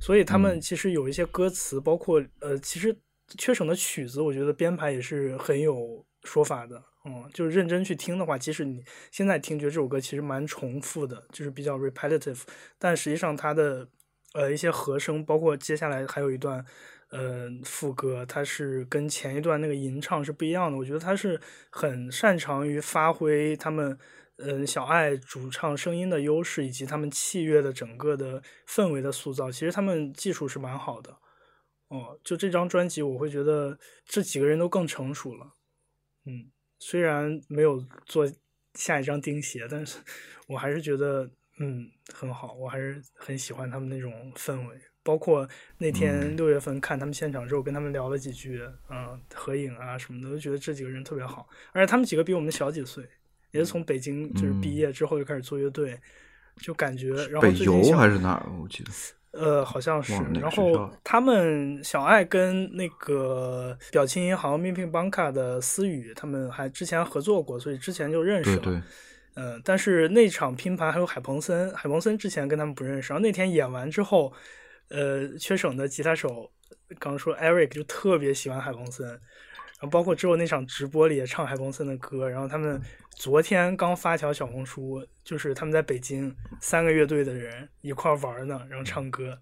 所以他们其实有一些歌词，包括呃，其实缺省的曲子，我觉得编排也是很有说法的。嗯，就是认真去听的话，即使你现在听觉得这首歌其实蛮重复的，就是比较 repetitive，但实际上它的呃一些和声，包括接下来还有一段呃副歌，它是跟前一段那个吟唱是不一样的。我觉得他是很擅长于发挥他们嗯、小爱主唱声音的优势，以及他们器乐的整个的氛围的塑造。其实他们技术是蛮好的。哦，就这张专辑，我会觉得这几个人都更成熟了。嗯，虽然没有做下一张钉鞋，但是我还是觉得嗯很好，我还是很喜欢他们那种氛围。包括那天六月份看他们现场之后，跟他们聊了几句，嗯、合影啊什么的，我就觉得这几个人特别好。而且他们几个比我们小几岁，也是从北京就是毕业之后就开始做乐队，就感觉然后北邮最近还是哪儿？我记得。呃，好像是然后他们小爱跟那个表情银行 m i p i n Banka 的思雨，他们还之前合作过，所以之前就认识了。对对，嗯，但是那场拼盘还有海鹏森，海鹏森之前跟他们不认识，然后那天演完之后，呃，缺省的吉他手刚刚说 Eric 就特别喜欢海鹏森，然后包括之后那场直播里也唱海鹏森的歌，然后他们昨天刚发条小红书，就是他们在北京三个乐队的人一块儿玩呢，然后唱歌，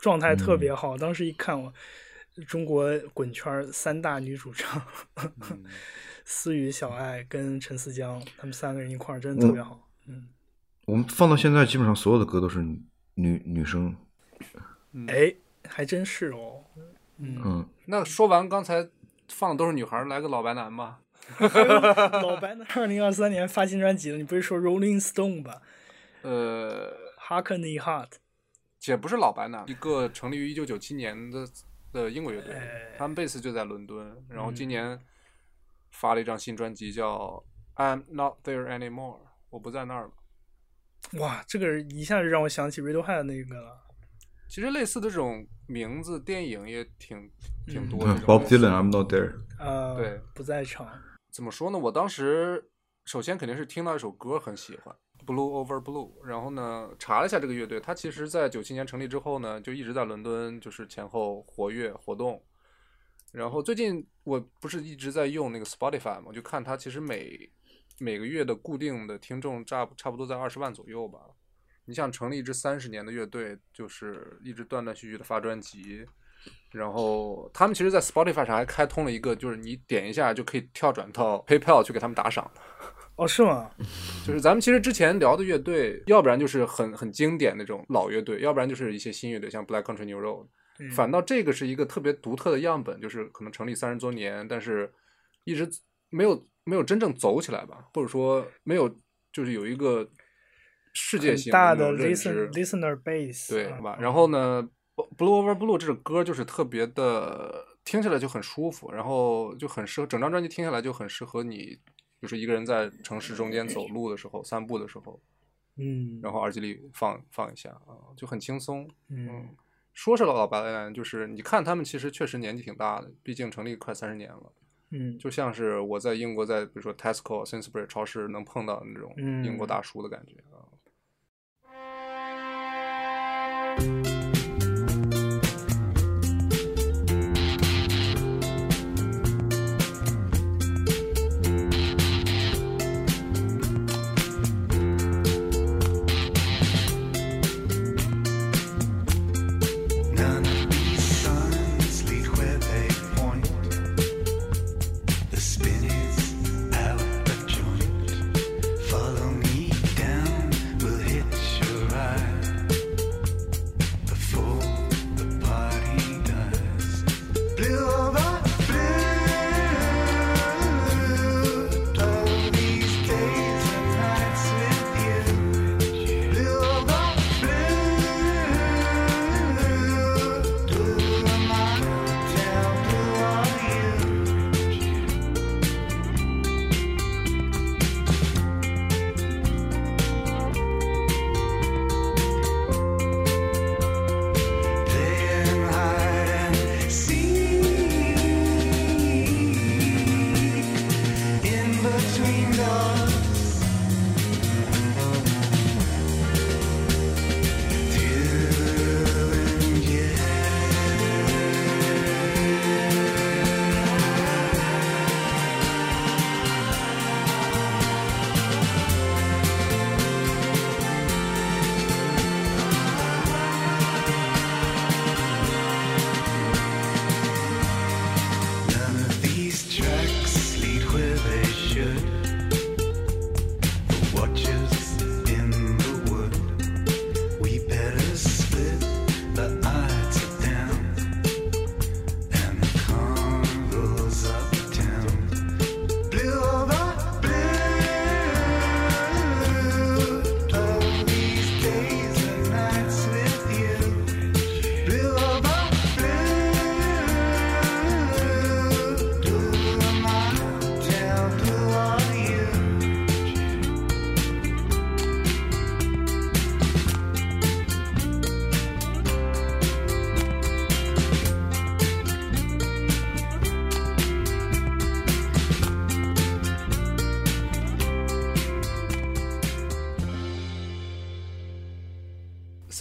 状态特别好。当时一看我，中国滚圈三大女主唱，(laughs) 思雨、小爱跟陈思江，他们三个人一块儿真的特别好。嗯，我们放到现在，基本上所有的歌都是女女生。哎，还真是哦。嗯，嗯，那说完刚才放的都是女孩儿，来个老白男吧。(laughs) 老白男？二零二三年发新专辑了，你不是说 Rolling Stone 吧呃，，Harkney Heart，也不是老白男，一个成立于一九九七年的的英国乐队哎，他们贝斯就在伦敦，然后嗯今年发了一张新专辑叫《I'm Not There Anymore》，我不在那儿了。哇，这个一下就让我想起 Radiohead 那个了。其实类似的这种名字，电影也挺挺多的。，Bob 类似的 Dylan，I'm not there。呃，对，不在场。怎么说呢？我当时首先肯定是听到一首歌很喜欢，《Blue Over Blue》，然后呢查了一下这个乐队，它其实在九七年成立之后呢，就一直在伦敦就是前后活跃活动。然后最近我不是一直在用那个 Spotify 嘛，我就看它其实每每个月的固定的听众差差不多在二十万左右吧。你想成立一支三十年的乐队，就是一直断断续续的发专辑，然后他们其实，在 Spotify 上还开通了一个，就是你点一下就可以跳转到 PayPal 去给他们打赏。哦，是吗？(laughs) 就是咱们其实之前聊的乐队，要不然就是很很经典那种老乐队，要不然就是一些新乐队，像 Black Country New Road。嗯反倒这个是一个特别独特的样本，就是可能成立三十多年，但是一直没有没有真正走起来吧，或者说没有就是有一个世界性很大的 listen 知 listener base，对，啊是吧？然后呢，Blue Over Blue 这首歌就是特别的，听起来就很舒服，然后就很适合整张专辑听下来就很适合你，就是一个人在城市中间走路的时候、散步的时候，嗯，然后耳机里放放一下啊，就很轻松。嗯说是老白兰，就是你看他们其实确实年纪挺大的，毕竟成立快三十年了。嗯就像是我在英国在比如说 Tesco、Sainsbury 超市能碰到的那种英国嗯大叔的感觉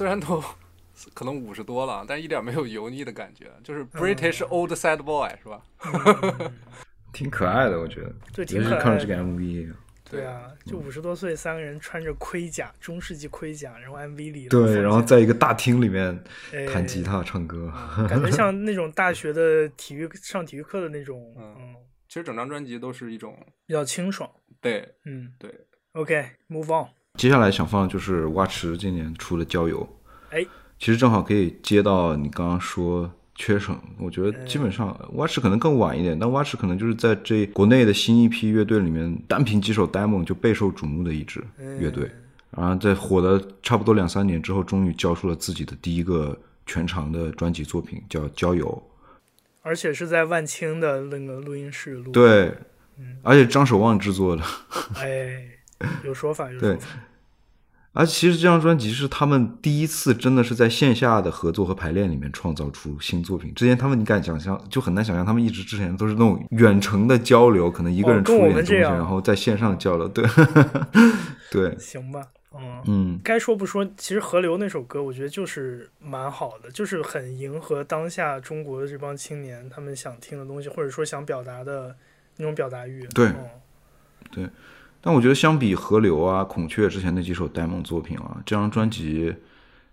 虽然都可能五十多了，但一点没有油腻的感觉，就是 British old sad boy 是吧？挺可爱的，我觉得。对，挺可爱看了这个。MV，对啊，就五十多岁三个人穿着盔甲，中世纪盔甲，然后 MV 里对，然后在在一个大厅里面哎。弹吉他唱歌，感觉像那种大学的体育上体育课的那种，嗯。嗯，其实整张专辑都是一种比较清爽。对。嗯。对，，OK，move、on。接下来想放的就是蛙池今年出的《郊游》，哎，其实正好可以接到你刚刚说缺省，我觉得基本上蛙池可能更晚一点，但蛙池可能就是在这国内的新一批乐队里面，单凭几首 demo 就备受瞩目的一支乐队，然后在火了差不多两三年之后，终于交出了自己的第一个全长的专辑作品，叫《郊游》。而且是在万青的那个录音室录。，对，而且张守望制作的，哎，有说法，有对说法。而其实这张专辑是他们第一次真的是在线下的合作和排练里面创造出新作品。之前他们你敢想象，就很难想象，他们一直之前都是那种远程的交流，可能一个人出一点东西，们这样然后在线上交流。对，(laughs) 对，行吧，嗯。嗯，该说不说，其实《河流》那首歌，我觉得就是蛮好的，就是很迎合当下中国的这帮青年他们想听的东西，或者说想表达的那种表达欲。对嗯但我觉得相比河流啊、孔雀之前那几首 demo 作品啊，这张专辑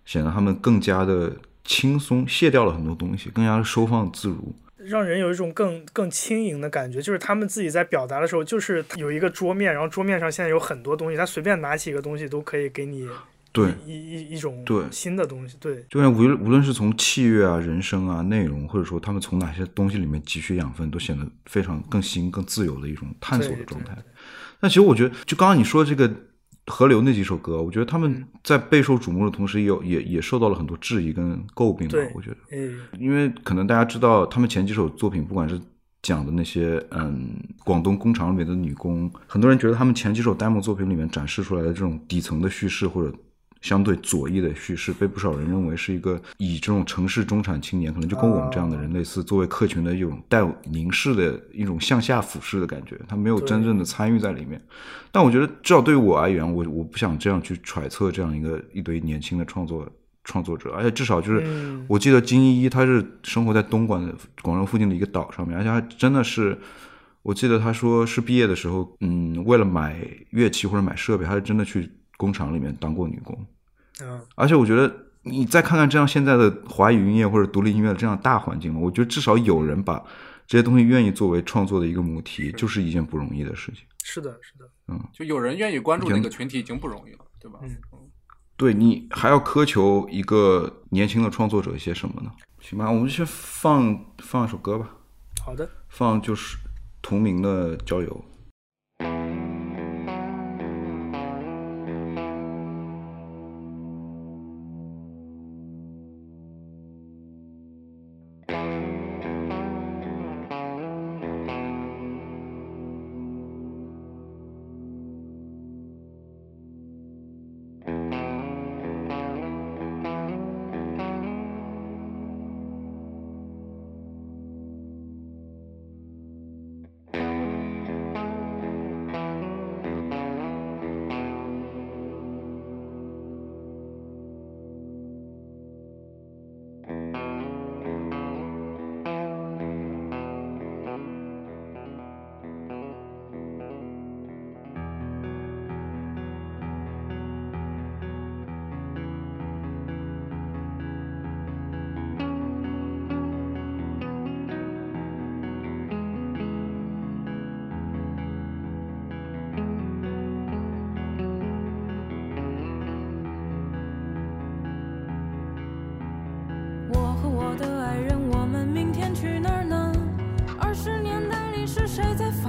显得他们更加的轻松，卸掉了很多东西，更加的收放自如。让人有一种更更轻盈的感觉，就是他们自己在表达的时候，就是有一个桌面，然后桌面上现在有很多东西，他随便拿起一个东西都可以给你对，一一一种对新的东西，对，就像无论无论是从器乐啊、人声啊、内容，或者说他们从哪些东西里面汲取养分，都显得非常更新、更自由的一种探索的状态。但其实我觉得，就刚刚你说这个河流那几首歌，我觉得他嗯们在备受瞩目的同时也有，也也受到了很多质疑跟诟病吧对。我觉得，诶，因为可能大家知道，他们前几首作品，不管是讲的那些嗯广东工厂里面的女工，很多人觉得他们前几首 demo 作品里面展示出来的这种底层的叙事或者。相对左翼的叙事，被不少人认为是一个以这种城市中产青年，可能就跟我们这样的人类似，作为客群的一种带凝视的一种向下俯视的感觉，他没有真正的参与在里面。但我觉得，至少对于我而言，我我不想这样去揣测这样一个一堆年轻的创作创作者，而且至少就是，嗯我记得金依依她是生活在东莞的广州附近的一个岛上面，而且她真的是，我记得她说是毕业的时候，嗯，为了买乐器或者买设备，她是真的去工厂里面当过女工。嗯，而且我觉得你再看看这样现在的华语音乐或者独立音乐的这样大环境嘛，我觉得至少有人把这些东西愿意作为创作的一个母题，就是一件不容易的事情。是的，是的，嗯就有人愿意关注那个群体已经不容易了，对吧？嗯对你还要苛求一个年轻的创作者一些什么呢？行吧，我们就先放放一首歌吧，好的，放就是同名的《郊游》。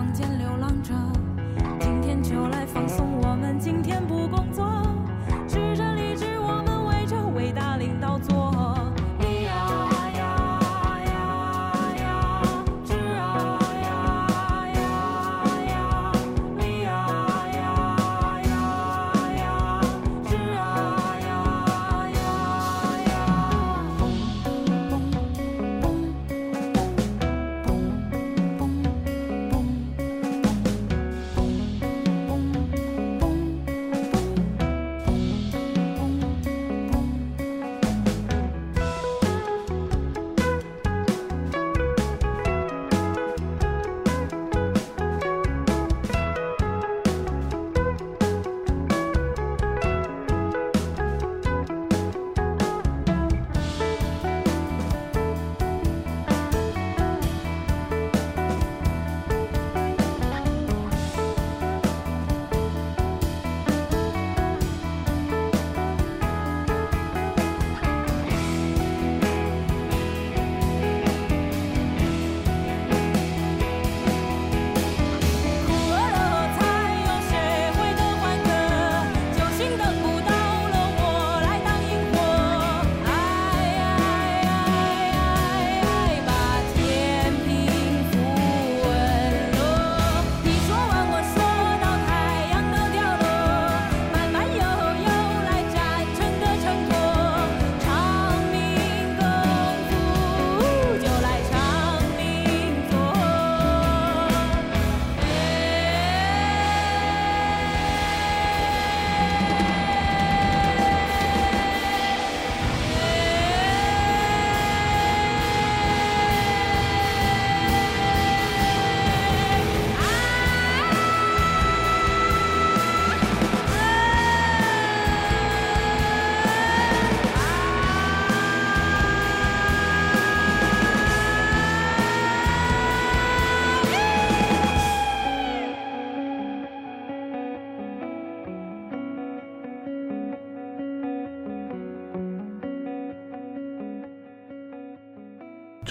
房间里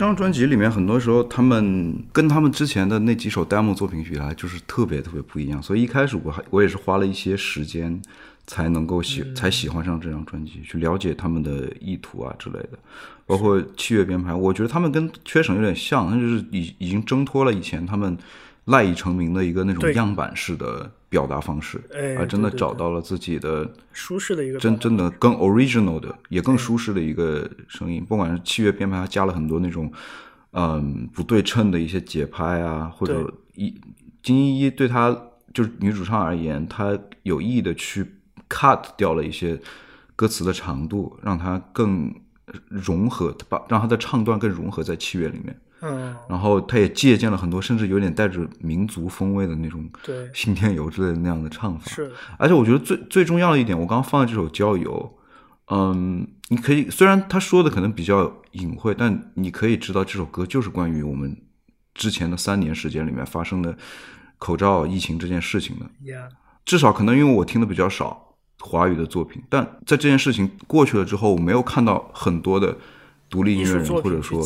这张专辑里面很多时候，他们跟他们之前的那几首 demo 作品比来，就是特别特别不一样。所以一开始我还我也是花了一些时间才能够喜、才喜欢上这张专辑，去了解他们的意图啊之类的。包括器乐编排，我觉得他们跟缺省有点像，那就是已已经挣脱了以前他们赖以成名的一个那种样板式的表达方式，哎而真的找到了自己的舒适的一个真真的更 original 的，也更舒适的一个声音。不管是器乐编排，它加了很多那种嗯不对称的一些节拍啊，或者一金依依对她就是女主唱而言，她有意的去 cut 掉了一些歌词的长度，让它更融合，把让她的唱段更融合在器乐里面。嗯，然后他也借鉴了很多，甚至有点带着民族风味的那种对信天游之类的那样的唱法。是而且我觉得最最重要的一点，我刚刚放的这首《郊游》，嗯，你可以虽然他说的可能比较隐晦，但你可以知道这首歌就是关于我们之前的三年时间里面发生的口罩疫情这件事情的。，Yeah，至少可能因为我听的比较少华语的作品，但在这件事情过去了之后，我没有看到很多的独立音乐人或者说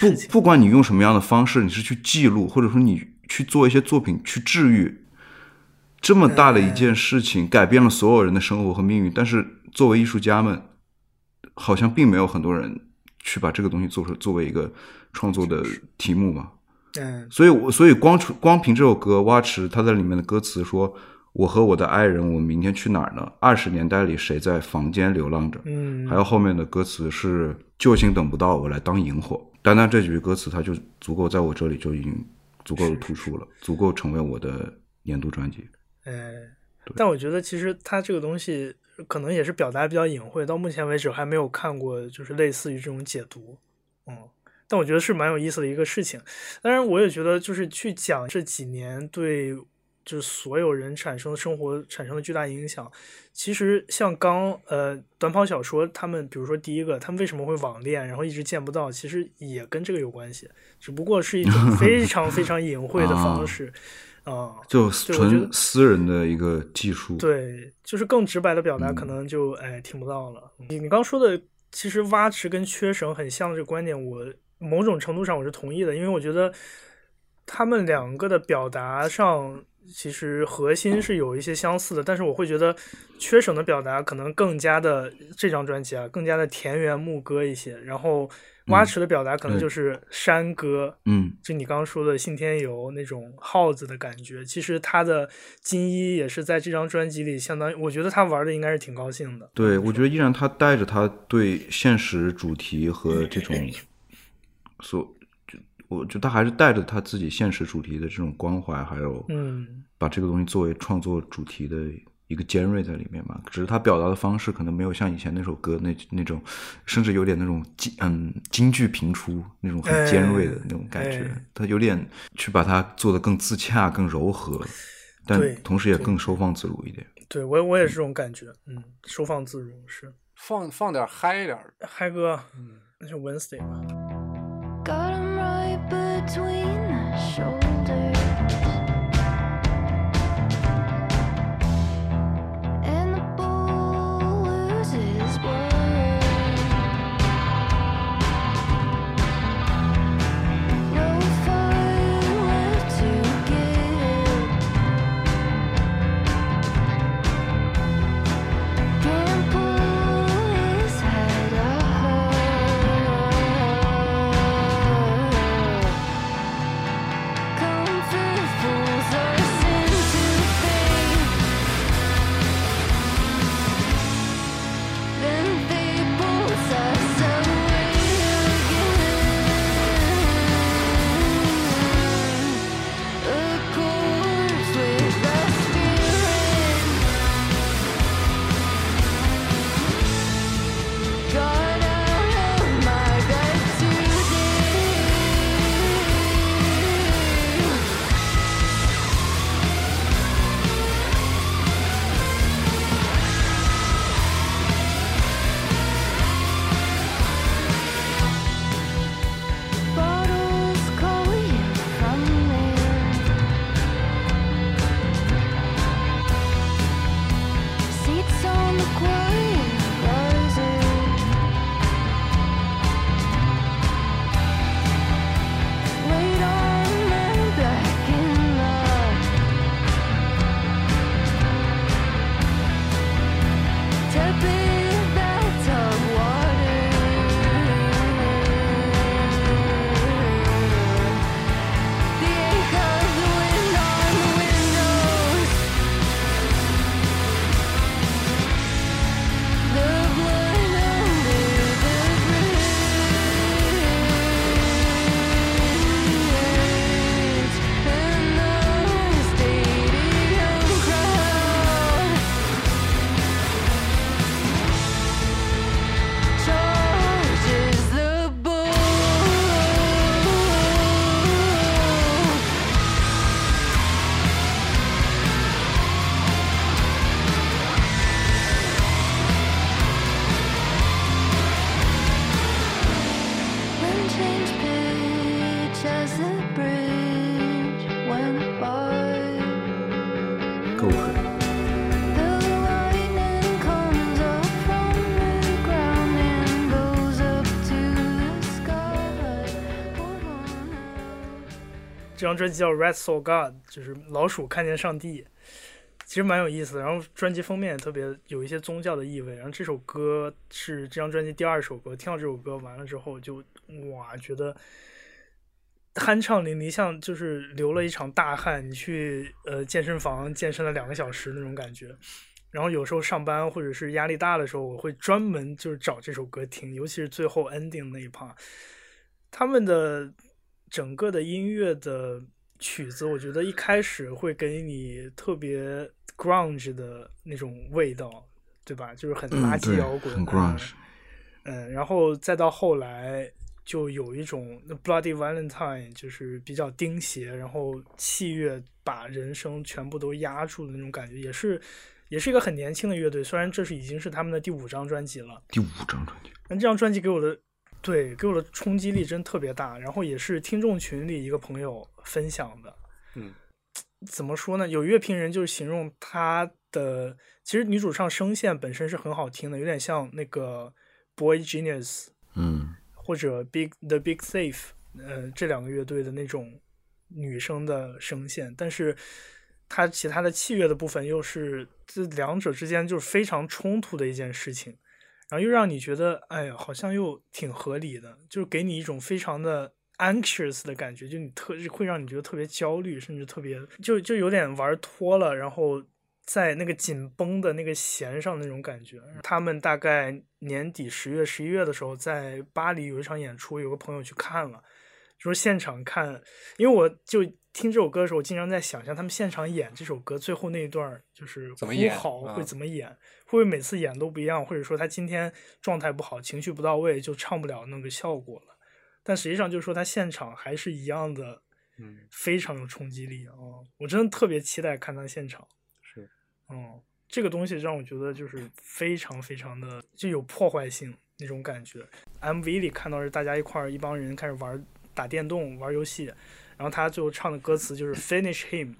不，不管你用什么样的方式，你是去记录，或者说你去做一些作品去治愈这么大的一件事情，改变了所有人的生活和命运。但是作为艺术家们，好像并没有很多人去把这个东西做出作为一个创作的题目嘛。嗯，所以我所以光出光凭这首歌，蛙池他在里面的歌词说：“我和我的爱人，我们明天去哪儿呢？二十年代里谁在房间流浪着？”嗯还有后面的歌词是“救星等不到，我来当萤火”。单单这几句歌词，它就足够在我这里就已经足够的突出了，足够成为我的年度专辑。哎，但我觉得其实它这个东西可能也是表达比较隐晦，到目前为止还没有看过就是类似于这种解读，嗯，但我觉得是蛮有意思的一个事情。当然，我也觉得就是去讲这几年对就是所有人产生的生活产生的巨大影响。其实像刚呃短跑小说，他们比如说第一个，他们为什么会网恋，然后一直见不到，其实也跟这个有关系，只不过是一种 (laughs) 非常非常隐晦的方式。啊、就纯私人的一个技术。对，就是更直白的表达，嗯可能就、哎听不到了。你你刚说的，其实挖池跟缺省很像的这个观点，我某种程度上我是同意的，因为我觉得他们两个的表达上其实核心是有一些相似的，但是我会觉得缺省的表达可能更加的这张专辑啊，更加的田园牧歌一些，然后蛙池的表达可能就是山歌，嗯，就你刚刚说的信天游那种耗子的感觉，其实他的金一也是在这张专辑里相当于，我觉得他玩的应该是挺高兴的。对，我觉得依然他带着他对现实主题和这种 (laughs) 所，就我觉得他还是带着他自己现实主题的这种关怀，还有嗯，把这个东西作为创作主题的一个尖锐在里面嘛。只是他表达的方式可能没有像以前那首歌那那种，甚至有点那种京嗯京剧频出那种很尖锐的那种感觉哎，他有点去把它做的更自洽、更柔和，但同时也更收放自如一点。对我我也是这种感觉，嗯，收放自如是。放放点嗨一点。嗨歌，嗯，那就 Wednesday 吧。张专辑叫《Rat Saw God》，就是老鼠看见上帝，其实蛮有意思的。然后专辑封面也特别有一些宗教的意味。然后这首歌是这张专辑第二首歌，听到这首歌完了之后就哇，觉得酣畅淋漓，像就是流了一场大汗，你去呃健身房健身了两个小时那种感觉。然后有时候上班或者是压力大的时候，我会专门就是找这首歌听，尤其是最后 ending 那一 part，他们的整个的音乐的曲子，我觉得一开始会给你特别 grunge 的那种味道，对吧？就是很嗯垃圾摇滚，很 grunge 嗯，然后再到后来就有一种那 Bloody Valentine，就是比较钉鞋，然后器乐把人声全部都压住的那种感觉，也是也是一个很年轻的乐队。虽然这是已经是他们的第五张专辑了，第五张专辑，但这张专辑给我的对给我的冲击力真特别大。然后也是听众群里一个朋友分享的，嗯，怎么说呢？有乐评人就是形容她的，其实女主唱声线本身是很好听的，有点像那个 Boy Genius 嗯或者 Big The Big Safe，呃，这两个乐队的那种女生的声线，但是它其他的器乐的部分又是这两者之间就是非常冲突的一件事情，然后又让你觉得，哎呀，好像又挺合理的，就是给你一种非常的 anxious 的感觉，就你特会让你觉得特别焦虑，甚至特别就就有点玩脱了，然后在那个紧绷的那个弦上那种感觉。他们大概年底十月、十一月的时候，在巴黎有一场演出，有个朋友去看了，就说现场看，因为我就听这首歌的时候，我经常在想象他们现场演这首歌最后那一段就是怎么演好会啊怎么演，会不会每次演都不一样，或者说他今天状态不好，情绪不到位，就唱不了那个效果了。但实际上就是说他现场还是一样的，嗯，非常有冲击力啊、我真的特别期待看他现场。是，嗯，这个东西让我觉得就是非常非常的就有破坏性那种感觉。MV 里看到是大家一块儿一帮人开始玩打电动玩游戏，然后他最后唱的歌词就是 Finish him，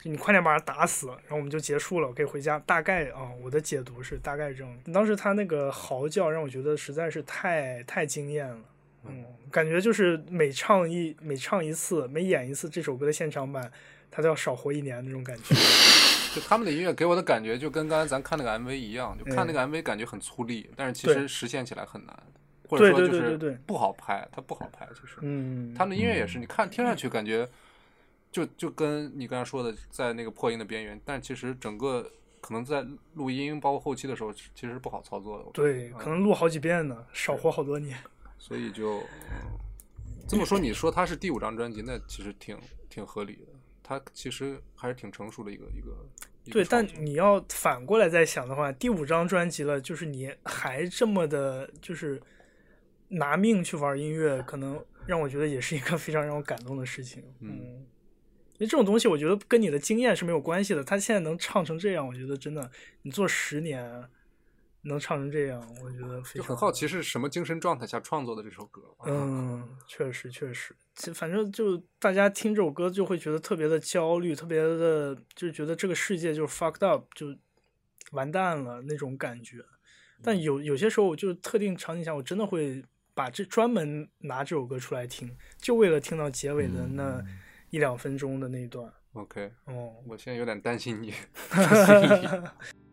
就你快点把他打死，然后我们就结束了，我可以回家。大概啊，我的解读是大概这样。当时他那个嚎叫让我觉得实在是太太惊艳了。嗯，感觉就是每唱一每唱一次，每演一次这首歌的现场版，他都要少活一年那种感觉。(laughs) 就他们的音乐给我的感觉就跟刚才咱看那个 MV 一样，就看那个 MV 感觉很粗粝，但是其实实现起来很难，或者说对就是不好拍，它不好拍，其实。嗯，他们的音乐也是，你看听上去感觉就就跟你刚才说的，在那个破音的边缘，但其实整个可能在录音包括后期的时候，其实是不好操作的。对，可能录好几遍呢，少活好多年。(laughs) 所以就、嗯这么说，你说它是第五张专辑，那其实挺挺合理的。它其实还是挺成熟的一个一个。对，但你要反过来再想的话，第五张专辑了，就是你还这么的，就是拿命去玩音乐，可能让我觉得也是一个非常让我感动的事情。嗯因为这种东西，我觉得跟你的经验是没有关系的。他现在能唱成这样，我觉得真的，你做十年能唱成这样，我觉得非常就很好奇是什么精神状态下创作的这首歌。嗯，确实确实，其反正就大家听这首歌就会觉得特别的焦虑，特别的就觉得这个世界就是 fucked up，就完蛋了那种感觉。但有有些时候，我就特定场景下，我真的会把这专门拿这首歌出来听，就为了听到结尾的那一两分钟的那一段。OK，哦，我现在有点担心你。(laughs)